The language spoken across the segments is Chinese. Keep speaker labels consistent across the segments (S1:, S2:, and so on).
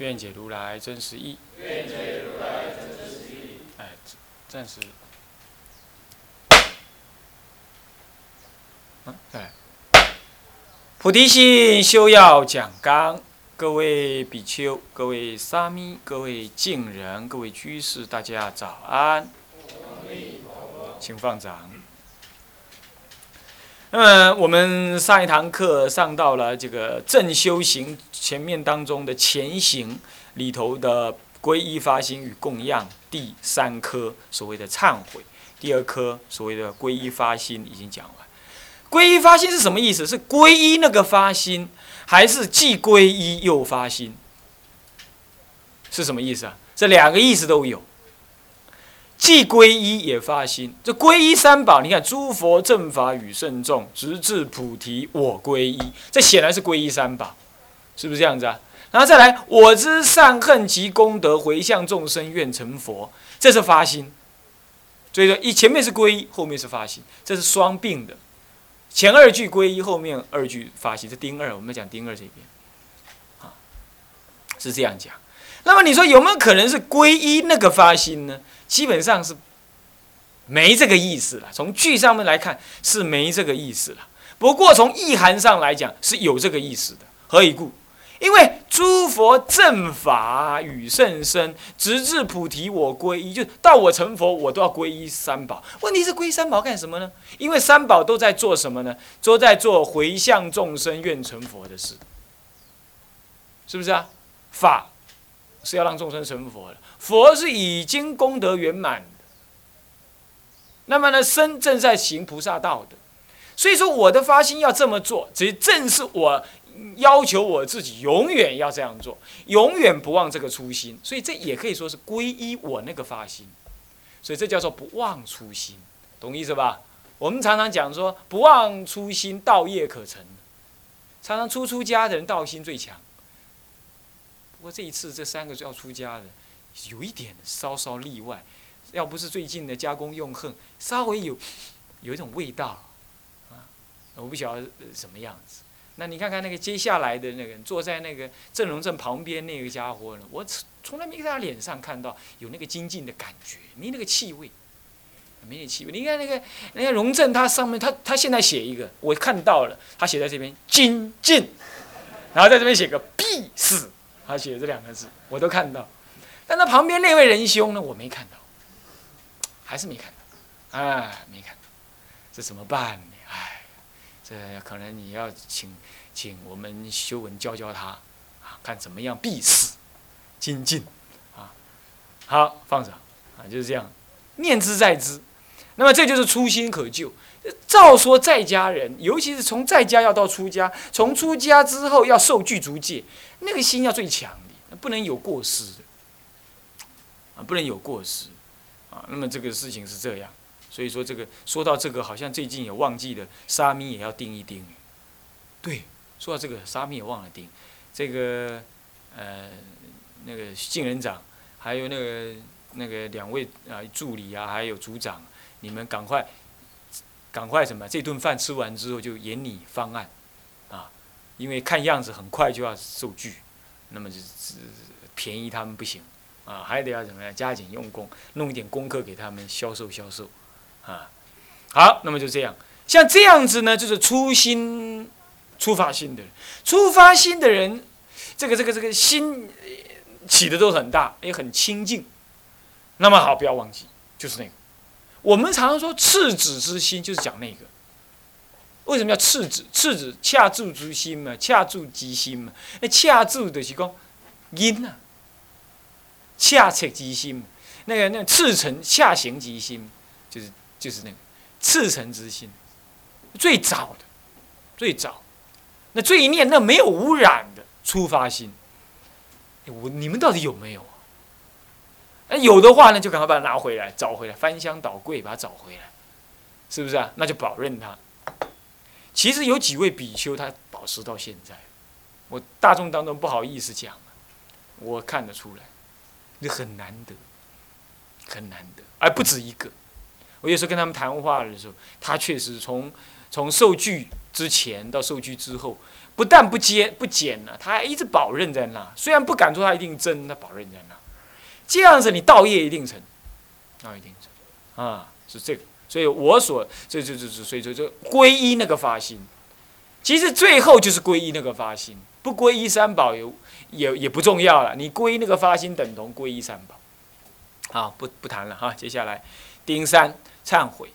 S1: 愿解如来真实意。愿解如来真实意。哎，暂时。嗯，哎。菩提心修要讲纲，各位比丘、各位沙弥、各位敬人、各位居士，大家早安。请放掌。那么我们上一堂课上到了这个正修行前面当中的前行里头的皈依发心与供养第三科所谓的忏悔，第二科所谓的皈依发心已经讲完。皈依发心是什么意思？是皈依那个发心，还是既皈依又发心？是什么意思啊？这两个意思都有。既皈依也发心，这皈依三宝，你看诸佛正法与圣众，直至菩提我皈依，这显然是皈依三宝，是不是这样子啊？然后再来，我知善恨及功德，回向众生愿成佛，这是发心。所以说，一前面是皈依，后面是发心，这是双并的。前二句皈依，后面二句发心，这丁二，我们讲丁二这边，啊，是这样讲。那么你说有没有可能是皈依那个发心呢？基本上是没这个意思了。从句上面来看是没这个意思了。不过从意涵上来讲是有这个意思的。何以故？因为诸佛正法与甚深，直至菩提我皈依，就到我成佛，我都要皈依三宝。问题是皈依三宝干什么呢？因为三宝都在做什么呢？都在做回向众生愿成佛的事，是不是啊？法是要让众生成佛的。佛是已经功德圆满的，那么呢，身正在行菩萨道的，所以说我的发心要这么做，这正是我要求我自己永远要这样做，永远不忘这个初心，所以这也可以说是皈依我那个发心，所以这叫做不忘初心，懂意思吧？我们常常讲说不忘初心，道业可成，常常出出家的人道心最强，不过这一次这三个要出家的。有一点稍稍例外，要不是最近的加工用恨，稍微有有一种味道，啊，我不晓得什么样子。那你看看那个接下来的那个坐在那个郑荣正旁边那个家伙呢？我从从来没在他脸上看到有那个精进的感觉，没那个气味，没那气味。你看那个那个荣正，他上面他他现在写一个，我看到了，他写在这边精进，然后在这边写个必死，他写这两个字，我都看到。但他旁边那位仁兄呢？我没看到，还是没看到，哎，没看到，这怎么办呢？哎，这可能你要请请我们修文教教他，啊，看怎么样必死精进，啊，好放着，啊，就是这样，念之在之，那么这就是初心可救。照说在家人，尤其是从在家要到出家，从出家之后要受具足戒，那个心要最强的，不能有过失的。不能有过失，啊，那么这个事情是这样，所以说这个说到这个，好像最近也忘记了沙弥也要盯一盯。对，说到这个沙弥也忘了盯，这个呃那个敬人长，还有那个那个两位啊助理啊，还有组长，你们赶快赶快什么？这顿饭吃完之后就研拟方案，啊，因为看样子很快就要受具，那么就是便宜他们不行。啊，还得要怎么样？加紧用功，弄一点功课给他们销售销售，啊，好，那么就这样。像这样子呢，就是初心、出发心的人，出发心的人，这个、这个、这个心起的都很大，也很清净。那么好，不要忘记，就是那个。我们常常说赤子之心，就是讲那个。为什么叫赤子？赤子恰住之心嘛，恰住即心嘛。那恰住的是讲因啊。恰切即心，那个那赤诚恰行即心，就是就是那个赤诚之心，最早的，最早，那最念那没有污染的出发心，我你们到底有没有啊？那有的话呢，就赶快把它拿回来，找回来，翻箱倒柜把它找回来，是不是啊？那就保认它。其实有几位比丘他保持到现在，我大众当中不好意思讲，我看得出来，这很难得，很难得，而不止一个。我有时候跟他们谈话的时候，他确实从从受具之前到受具之后，不但不减不减了，他还一直保任在那。虽然不敢说他一定真，他保任在那。这样子，你道业一定成，道一定成，啊，是这个。所以我所这这这这，所以说就皈依那个发心，其实最后就是皈依那个发心，不皈依三宝也也也不重要了。你皈依那个发心，等同皈依三宝。好，不不谈了哈。接下来，丁三忏悔，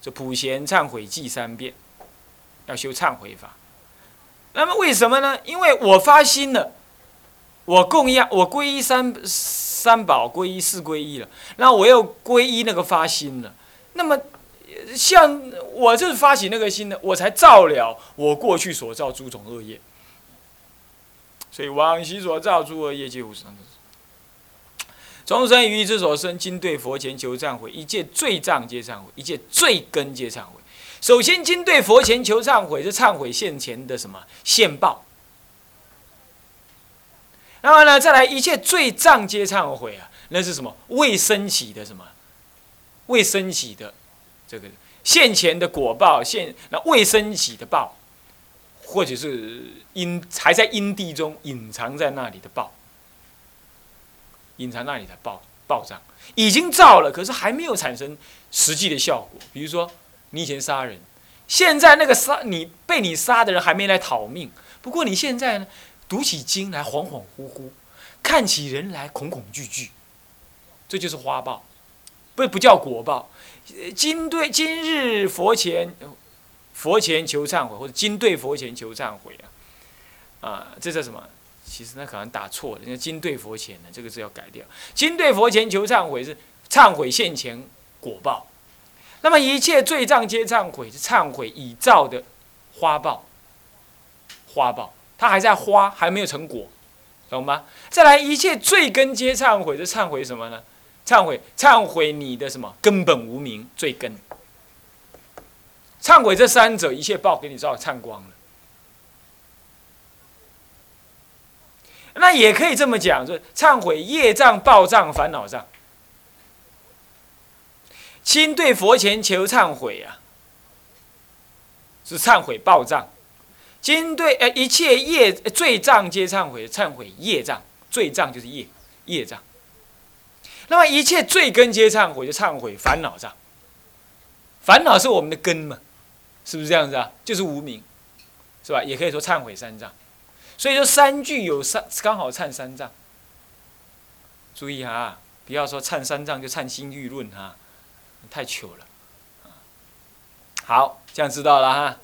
S1: 这普贤忏悔记三遍，要修忏悔法。那么为什么呢？因为我发心了，我供养，我皈依三三宝，皈依四皈依了，那我又皈依那个发心了。那么，像我就是发起那个心的，我才造了我过去所造诸种恶业。所以往昔所造诸恶业，皆无生。众生于意之所生，今对佛前求忏悔，一切罪障皆忏悔，一切罪根皆忏悔。首先，今对佛前求忏悔，是忏悔现前的什么现报。然后呢，再来一切罪障皆忏悔啊，那是什么未升起的什么？未升起的这个现前的果报，现那未升起的报，或者是因还在因地中隐藏在那里的报，隐藏那里的报报障已经造了，可是还没有产生实际的效果。比如说，你以前杀人，现在那个杀你被你杀的人还没来讨命，不过你现在呢，读起经来恍恍惚惚，看起人来恐恐惧惧，这就是花报。不不叫果报，今对今日佛前，佛前求忏悔，或者今对佛前求忏悔啊，啊，这叫什么？其实那可能打错了，因为金对佛前呢，这个字要改掉。金对佛前求忏悔是忏悔现前果报，那么一切罪障皆忏悔是忏悔已造的花报，花报，它还在花，还没有成果，懂吗？再来一切罪根皆忏悔是忏悔什么呢？忏悔，忏悔你的什么根本无名罪根。忏悔这三者，一切报给你照忏光了。那也可以这么讲，就是忏悔业障、报障、烦恼障。亲对佛前求忏悔啊，是忏悔报障；今对呃一切业罪障皆忏悔，忏悔业障，罪障就是业业障。那么一切罪根皆忏悔，就忏悔烦恼障。烦恼是我们的根嘛，是不是这样子啊？就是无名，是吧？也可以说忏悔三障。所以说三句有三，刚好忏三障。注意哈，不要说忏三障就忏心欲论哈，太糗了。好，这样知道了哈。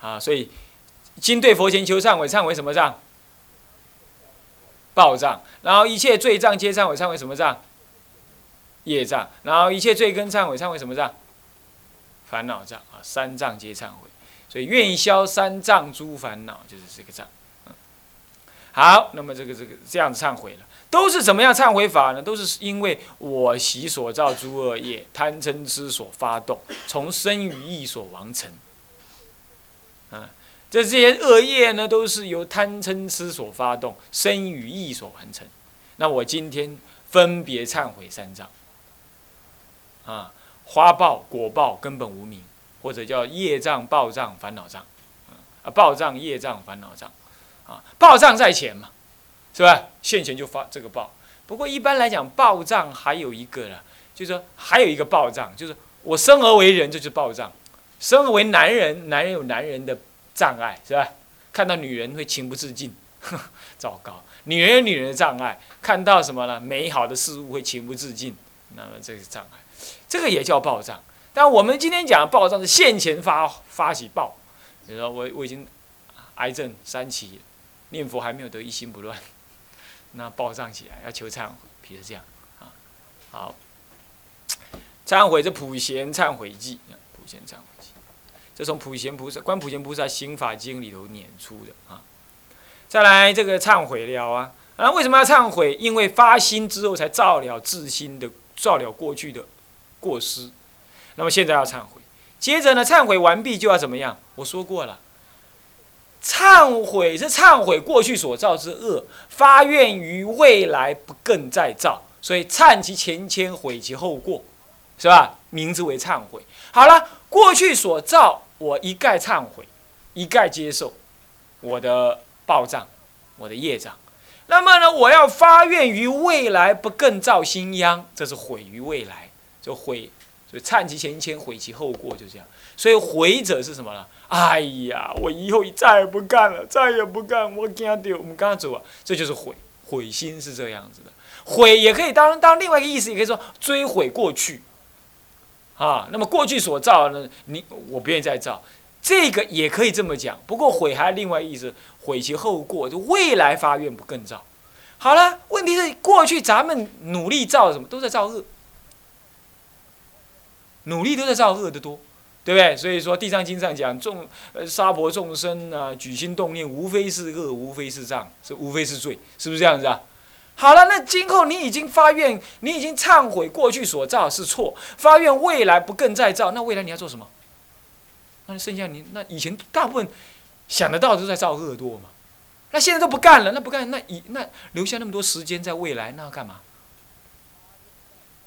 S1: 啊，所以今对佛前求忏悔，忏悔什么障？报障。然后一切罪障皆忏悔，忏悔什么障？业障，然后一切罪根忏悔，忏悔什么障？烦恼障啊，三障皆忏悔，所以愿消三障诸烦恼，就是这个障。好，那么这个这个这样忏悔了，都是怎么样忏悔法呢？都是因为我习所造诸恶业，贪嗔痴所发动，从身与意所完成。啊，这这些恶业呢，都是由贪嗔痴所发动，身与意所完成。那我今天分别忏悔三障。啊，花报、果报根本无名，或者叫业障、报障、烦恼障，啊，报障、业障、烦恼障，啊，报账在前嘛，是吧？现前就发这个报。不过一般来讲，报账还有一个呢，就是说还有一个报账，就是我生而为人，这就是报账。生而为男人，男人有男人的障碍，是吧？看到女人会情不自禁，糟糕。女人有女人的障碍，看到什么呢？美好的事物会情不自禁，那么这个障碍。这个也叫报账，但我们今天讲的报账是现前发发起报，比如说我我已经癌症三期，念佛还没有得一心不乱，那报障起来要求忏悔，比如这样啊，好，忏悔这普贤忏悔记，普贤忏悔记，这从普贤菩萨观普贤菩萨行法经里头念出的啊，再来这个忏悔了啊啊为什么要忏悔？因为发心之后才照了自心的，照了过去的过失。那么现在要忏悔，接着呢，忏悔完毕就要怎么样？我说过了，忏悔是忏悔过去所造之恶，发愿于未来不更再造。所以忏其前愆，悔其后过，是吧？名字为忏悔。好了，过去所造，我一概忏悔，一概接受我的报障，我的业障。那么呢，我要发愿于未来不更造新殃，这是毁于未来，就毁。所以忏其前愆，悔其后过，就这样。所以悔者是什么呢？哎呀，我以后再也不干了，再也不干，我惊到我们刚刚走啊，这就是悔，悔心是这样子的。悔也可以当当另外一个意思，也可以说追悔过去。啊，那么过去所造的，你我不愿意再造，这个也可以这么讲。不过悔还另外意思。悔其后过，就未来发愿不更造。好了，问题是过去咱们努力造什么，都在造恶，努力都在造恶的多，对不对？所以说《地藏经》上讲众呃沙婆众生啊，举心动念，无非是恶，无非是障，是无非是罪，是不是这样子啊？好了，那今后你已经发愿，你已经忏悔过去所造是错，发愿未来不更再造，那未来你要做什么？那剩下你那以前大部分。想得到都在造恶多嘛，那现在都不干了，那不干那以那留下那么多时间在未来，那要干嘛？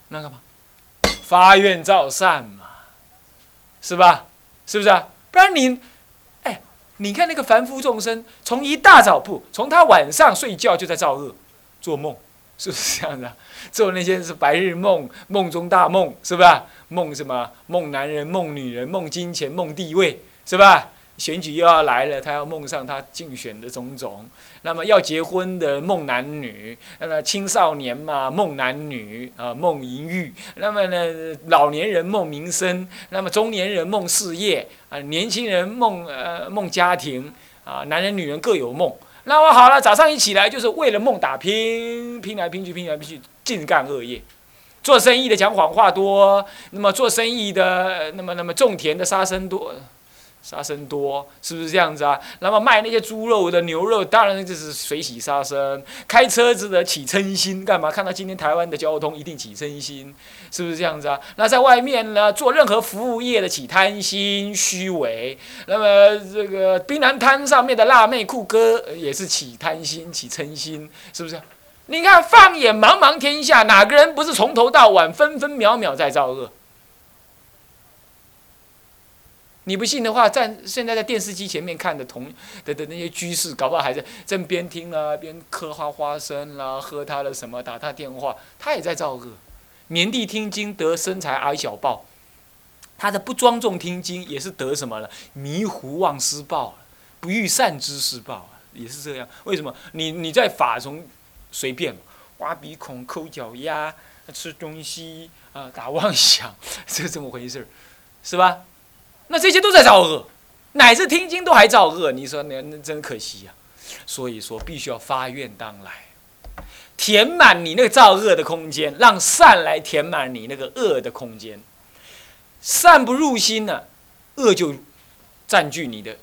S1: 那干嘛？发愿造善嘛，是吧？是不是啊？不然你，哎，你看那个凡夫众生，从一大早不，从他晚上睡觉就在造恶，做梦，是不是这样的？做那些是白日梦，梦中大梦，是吧？梦什么？梦男人，梦女人，梦金钱，梦地位，是吧？选举又要来了，他要梦上他竞选的种种。那么要结婚的梦男女，那么青少年嘛梦男女啊梦淫欲。那么呢老年人梦民生，那么中年人梦事业啊年轻人梦呃梦家庭啊男人女人各有梦。那么好了，早上一起来就是为了梦打拼，拼来拼去拼来拼去尽干恶业。做生意的讲谎话多，那么做生意的那么那么种田的杀生多。杀生多，是不是这样子啊？那么卖那些猪肉的、牛肉，当然就是水洗杀生。开车子的起嗔心，干嘛？看到今天台湾的交通，一定起嗔心，是不是这样子啊？那在外面呢，做任何服务业的起贪心、虚伪。那么这个槟榔摊上面的辣妹、酷哥，也是起贪心、起嗔心，是不是？你看，放眼茫茫天下，哪个人不是从头到晚、分分秒秒在造恶？你不信的话，在现在在电视机前面看的同的的那些居士，搞不好还在正边听啊边嗑花花生啦，喝他的什么，打他电话，他也在造恶。年地听经得身材矮小报，他的不庄重听经也是得什么了？迷糊忘失报，不欲善知识报，也是这样。为什么？你你在法中随便挖鼻孔、抠脚丫、吃东西啊、打妄想，是这么回事是吧？那这些都在造恶，乃至听经都还造恶，你说那那真可惜呀。所以说，必须要发愿当来，填满你那个造恶的空间，让善来填满你那个恶的空间。善不入心呢，恶就占据你的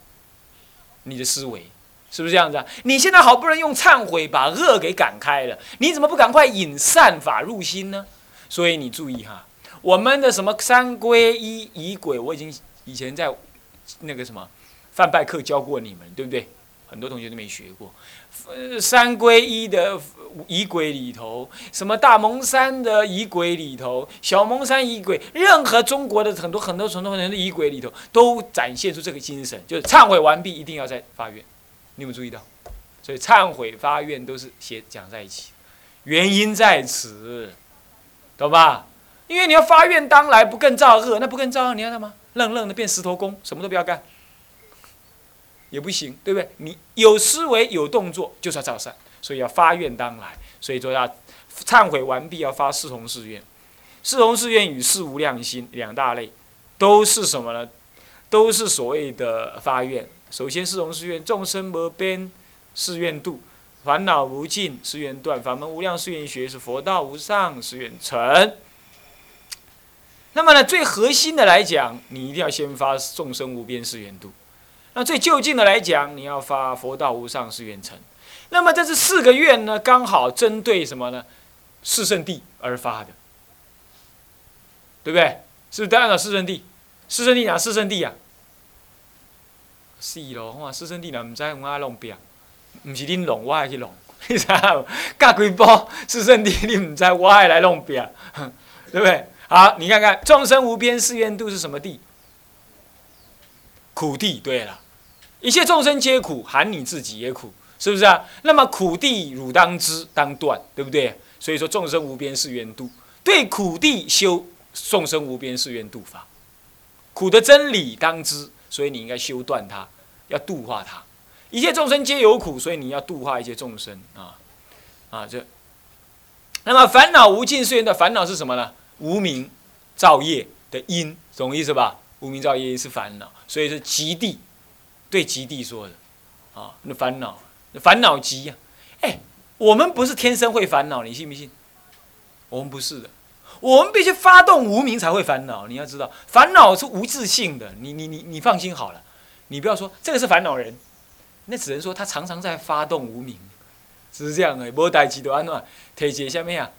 S1: 你的思维，是不是这样子啊？你现在好不容易用忏悔把恶给赶开了，你怎么不赶快引善法入心呢？所以你注意哈，我们的什么三皈依仪轨，我已经。以前在那个什么范拜课教过你们，对不对？很多同学都没学过。呃，三归一的仪轨里头，什么大蒙山的仪轨里头，小蒙山仪轨，任何中国的很多很多很多人的仪轨里头，都展现出这个精神，就是忏悔完毕一定要在发愿。你有没有注意到？所以忏悔发愿都是写讲在一起，原因在此，懂吧？因为你要发愿当来不更造恶，那不更造恶你要干嘛？愣愣的变石头公，什么都不要干，也不行，对不对？你有思维有动作，就是要造善，所以要发愿当来，所以说要忏悔完毕要发四弘誓愿，四弘誓愿与四无量心两大类，都是什么呢？都是所谓的发愿。首先四弘誓愿：众生无边誓愿度，烦恼无尽誓愿断，法门无量誓愿学，是佛道无上誓愿成。那么呢，最核心的来讲，你一定要先发众生无边誓愿度；那最就近的来讲，你要发佛道无上誓愿成。那么这是四个愿呢，刚好针对什么呢？四圣地而发的，对不对？是不是都按照四圣地？四圣地哪四圣地啊？是咯，我四圣地哪唔知我爱弄边，唔是恁弄，我爱去弄，你知道？隔几步四圣地你唔知，我爱来弄边，对不对？好，你看看众生无边誓愿度是什么地？苦地。对了，一切众生皆苦，含你自己也苦，是不是啊？那么苦地汝当知当断，对不对？所以说众生无边誓愿度，对苦地修众生无边誓愿度法，苦的真理当知。所以你应该修断它，要度化它。一切众生皆有苦，所以你要度化一切众生啊啊！这那么烦恼无尽，虽然的烦恼是什么呢？无名造业的因，懂意思吧？无名造业是烦恼，所以是极地对极地说的啊。那烦恼，烦恼极呀！哎，我们不是天生会烦恼，你信不信？我们不是的。我们必须发动无名才会烦恼，你要知道，烦恼是无自性的。你你你你放心好了，你不要说这个是烦恼人，那只能说他常常在发动无名，只是这样的。无代志的安怎？提起下面啊，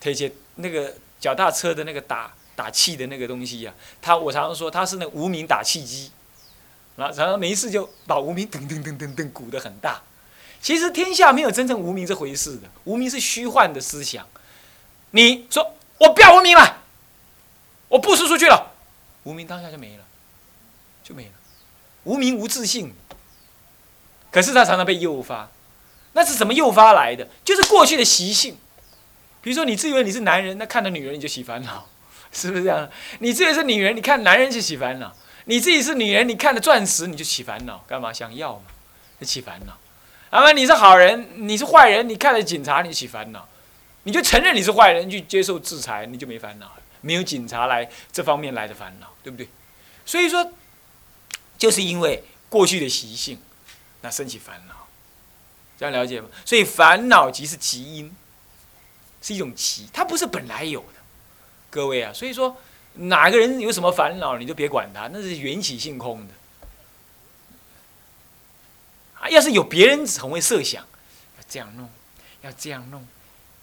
S1: 提起那个脚踏车的那个打打气的那个东西呀，他我常常说他是那无名打气机，然后常常没事就把无名噔噔噔噔噔鼓得很大。其实天下没有真正无名这回事的，无名是虚幻的思想。你说。我不要无名了，我不输出去了，无名当下就没了，就没了，无名无自信。可是他常常被诱发，那是怎么诱发来的？就是过去的习性。比如说，你自以为你是男人，那看到女人你就起烦恼，是不是这样？你自己是女人，你看男人就起烦恼；你自己是女人，你看着钻石你就起烦恼，干嘛？想要嘛，就起烦恼。那么你是好人，你是坏人，你看着警察你就起烦恼。你就承认你是坏人，去接受制裁，你就没烦恼，没有警察来这方面来的烦恼，对不对？所以说，就是因为过去的习性，那升起烦恼，这样了解吗？所以烦恼即是极因，是一种极，它不是本来有的。各位啊，所以说哪个人有什么烦恼，你就别管他，那是缘起性空的。啊，要是有别人很会设想，要这样弄，要这样弄。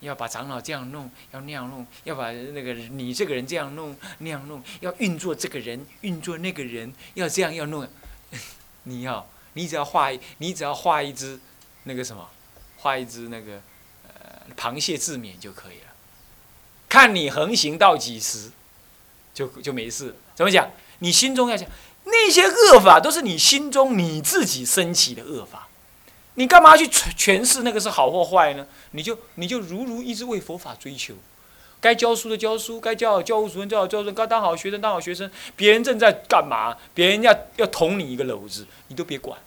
S1: 要把长老这样弄，要那样弄，要把那个你这个人这样弄那样弄，要运作这个人，运作那个人，要这样要弄。你要，你只要画，你只要画一只那个什么，画一只那个螃蟹自勉就可以了。看你横行到几时，就就没事。怎么讲？你心中要讲那些恶法，都是你心中你自己升起的恶法。你干嘛去诠诠释那个是好或坏呢？你就你就如如一直为佛法追求，该教书的教书，该教教务主任教好教务主任，该当好学生当好学生。别人正在干嘛？别人要要捅你一个篓子，你都别管，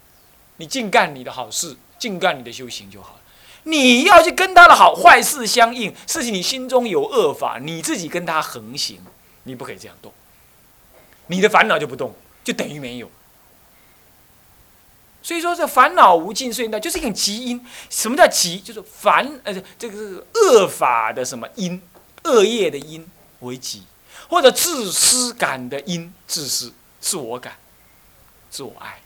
S1: 你尽干你的好事，尽干你的修行就好了。你要去跟他的好坏事相应，事情你心中有恶法，你自己跟他横行，你不可以这样动，你的烦恼就不动，就等于没有。所以说，这烦恼无尽，所以呢，就是一种极因。什么叫极？就是烦，呃，这个恶法的什么因，恶业的因为极，或者自私感的因，自私、自我感、自我爱，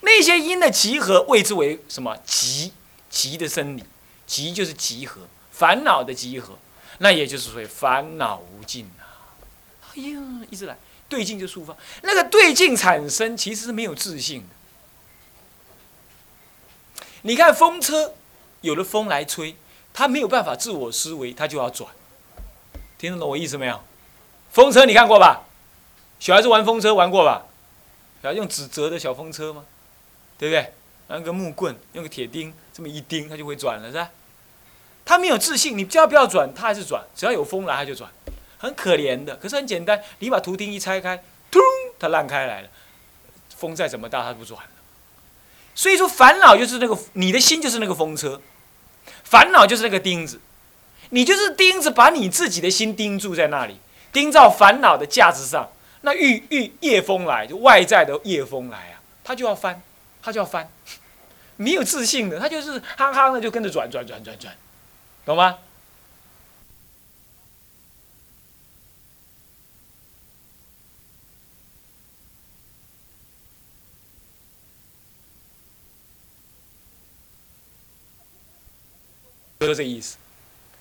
S1: 那些因的集合，谓之为什么？极极的生理，极就是集合，烦恼的集合，那也就是说烦恼无尽啊！哎呀，一直来对境就抒发，那个对境产生其实是没有自信的。你看风车，有了风来吹，它没有办法自我思维，它就要转。听得懂我意思没有？风车你看过吧？小孩子玩风车玩过吧？要用纸折的小风车吗？对不对？拿个木棍，用个铁钉，这么一钉，它就会转了，是吧？它没有自信，你叫不要转，它还是转。只要有风来，它就转。很可怜的，可是很简单，你把图钉一拆开，咚，它烂开来了。风再怎么大，它不转了。所以说，烦恼就是那个你的心就是那个风车，烦恼就是那个钉子，你就是钉子，把你自己的心钉住在那里，钉在烦恼的架子上。那遇遇夜风来，就外在的夜风来啊，他就要翻，他就要翻，没有自信的，他就是憨憨的就跟着转转转转转，懂吗？就是这意思。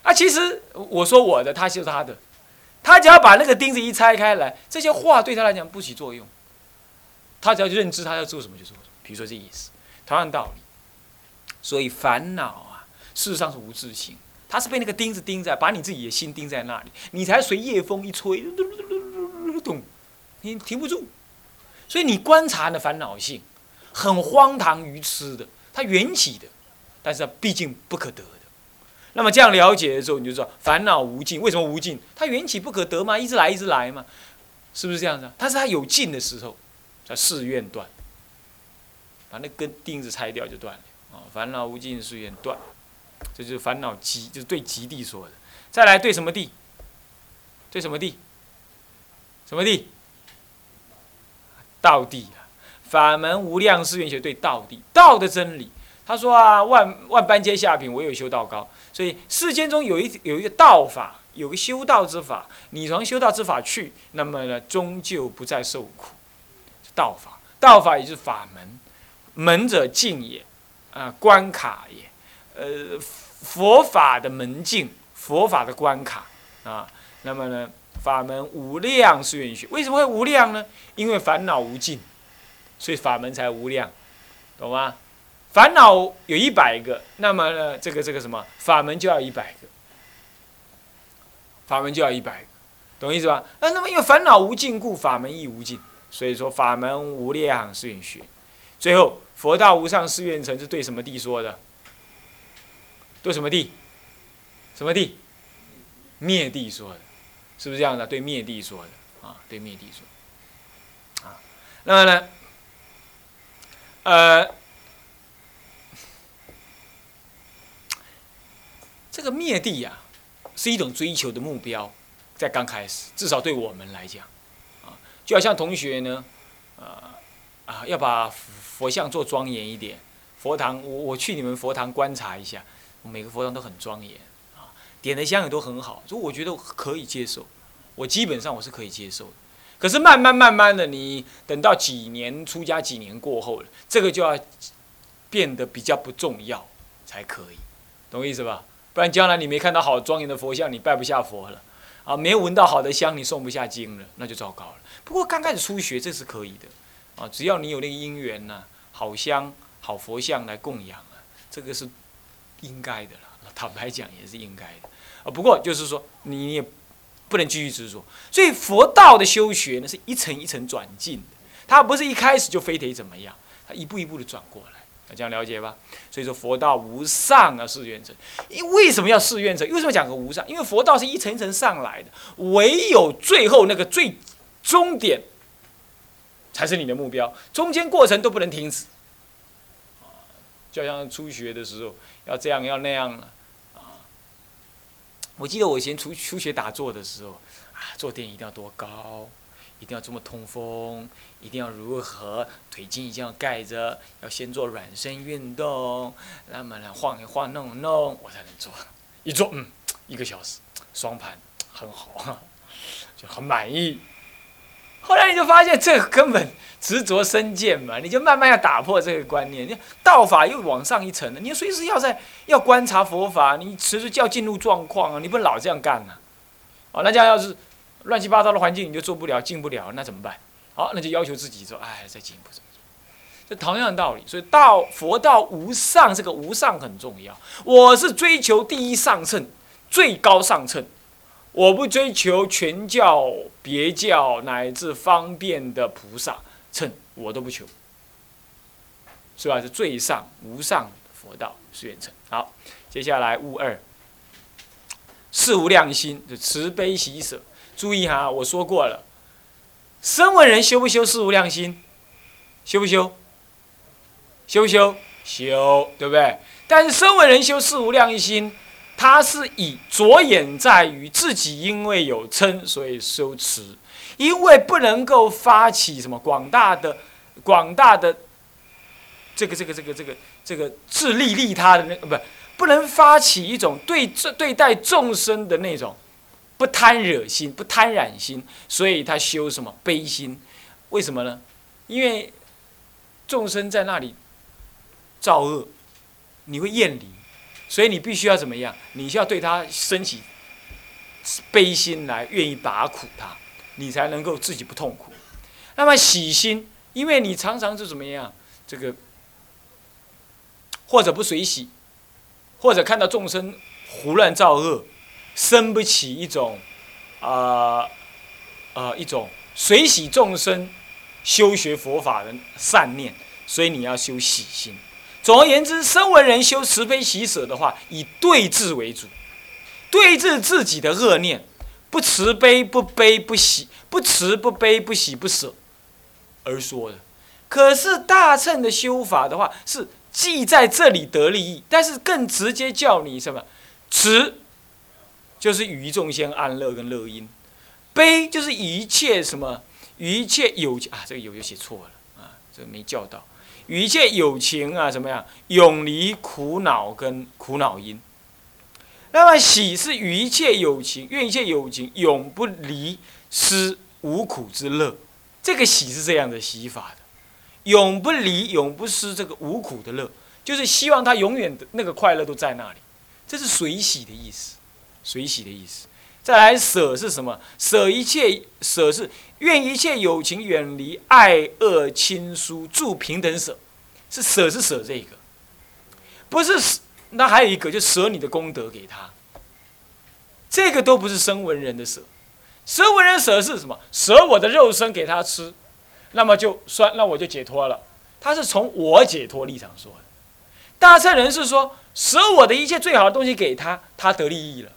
S1: 啊，其实我说我的，他修他的，他只要把那个钉子一拆开来，这些话对他来讲不起作用。他只要认知他要做什么就做什么。比如说这意思，同样道理。所以烦恼啊，事实上是无自性，它是被那个钉子钉在，把你自己的心钉在那里，你才随夜风一吹，咚，你停不住。所以你观察的烦恼性，很荒唐愚痴的，它缘起的，但是它毕竟不可得的。那么这样了解的时候，你就知道烦恼无尽。为什么无尽？它缘起不可得嘛，一直来一直来嘛，是不是这样子？啊它是它有尽的时候，叫誓愿断，把那根钉子拆掉就断了。啊，烦恼无尽誓愿断，这就是烦恼极，就是对极地说的。再来对什么地？对什么地？什么地？道地啊！法门无量誓愿学对道地，道的真理。他说啊，万万般皆下品，唯有修道高。所以世间中有一有一个道法，有个修道之法，你从修道之法去，那么呢，终究不再受苦。道法，道法也就是法门，门者进也，啊，关卡也，呃，佛法的门径，佛法的关卡啊。那么呢，法门无量是愿学，为什么会无量呢？因为烦恼无尽，所以法门才无量，懂吗？烦恼有一百个，那么呢，这个这个什么法门就要一百个，法门就要一百个，懂意思吧？那那么因为烦恼无尽故，法门亦无尽，所以说法门无量是愿学。最后佛道无上誓愿成是对什么地说的？对什么地？什么地？灭地说的，是不是这样的？对灭地说的啊，对灭地说。啊，那么呢，呃。这个灭地呀，是一种追求的目标，在刚开始，至少对我们来讲，啊，就好像同学呢，啊啊，要把佛像做庄严一点。佛堂，我我去你们佛堂观察一下，每个佛堂都很庄严，啊，点的香也都很好，所以我觉得可以接受。我基本上我是可以接受的。可是慢慢慢慢的，你等到几年出家几年过后了，这个就要变得比较不重要才可以，懂我意思吧？不然将来你没看到好庄严的佛像，你拜不下佛了，啊，没有闻到好的香，你诵不下经了，那就糟糕了。不过刚开始初学这是可以的，啊，只要你有那个因缘呐，好香、好佛像来供养啊，这个是应该的了。坦白讲也是应该的，啊，不过就是说你也不能继续执着。所以佛道的修学呢，是一层一层转进的，它不是一开始就非得怎么样，它一步一步的转过来。这样了解吧？所以说佛道无上啊，誓愿者。因为什么要誓愿者？为什么讲个无上？因为佛道是一层一层上来的，唯有最后那个最终点，才是你的目标。中间过程都不能停止。就像初学的时候要这样要那样了啊！我记得我以前初初学打坐的时候啊，坐垫一定要多高。一定要这么通风，一定要如何腿筋一定要盖着，要先做软身运动，那么呢晃一晃弄一弄，我才能做。一做，嗯，一个小时，双盘很好，就很满意。后来你就发现这根本执着深见嘛，你就慢慢要打破这个观念。你道法又往上一层了，你随时要在要观察佛法，你随时就要进入状况啊，你不能老这样干呐。哦，那这样要是。乱七八糟的环境你就做不了进不了，那怎么办？好，那就要求自己说，哎，再进一步怎么做？这同样的道理，所以道佛道无上，这个无上很重要。我是追求第一上乘，最高上乘，我不追求全教、别教乃至方便的菩萨乘，我都不求，是吧？是最上无上佛道是愿乘。好，接下来悟二，四无量心，就慈悲喜舍。注意哈，我说过了，声闻人修不修四无量心？修不修？修不修？修，对不对？但是声闻人修四无量心，他是以着眼在于自己，因为有嗔，所以修持，因为不能够发起什么广大的、广大的这个、这个、这个、这个、这个自利利他的那，不，不能发起一种对这对待众生的那种。不贪惹心，不贪染心，所以他修什么悲心？为什么呢？因为众生在那里造恶，你会厌离，所以你必须要怎么样？你需要对他升起悲心来，愿意拔苦他，你才能够自己不痛苦。那么喜心，因为你常常是怎么样？这个或者不随喜，或者看到众生胡乱造恶，生不起一种啊啊一种随喜众生修学佛法的善念，所以你要修喜心。总而言之，身为人修慈悲喜舍的话，以对治为主，对治自己的恶念，不慈悲不悲不喜，不慈不悲不喜不舍而说的。可是大乘的修法的话，是既在这里得利益，但是更直接叫你什么？慈就是与众先安乐跟乐因，悲就是一切什么？一切有啊，这个有就写错了啊，这个没教到。一切有情啊，怎么样？永离苦恼跟苦恼因。那么喜是与一切有情，愿一切有情永不离失无苦之乐。这个喜是这样的喜法的，永不离，永不失这个无苦的乐，就是希望他永远的那个快乐都在那里。这是随喜的意思，随喜的意思。再来舍是什么？舍一切，舍是。愿一切有情远离爱恶亲疏，助平等舍，是舍是舍这个，不是。那还有一个，就舍你的功德给他。这个都不是生文人的舍，生文人舍是什么？舍我的肉身给他吃，那么就算，那我就解脱了。他是从我解脱立场说的。大乘人是说，舍我的一切最好的东西给他，他得利益了。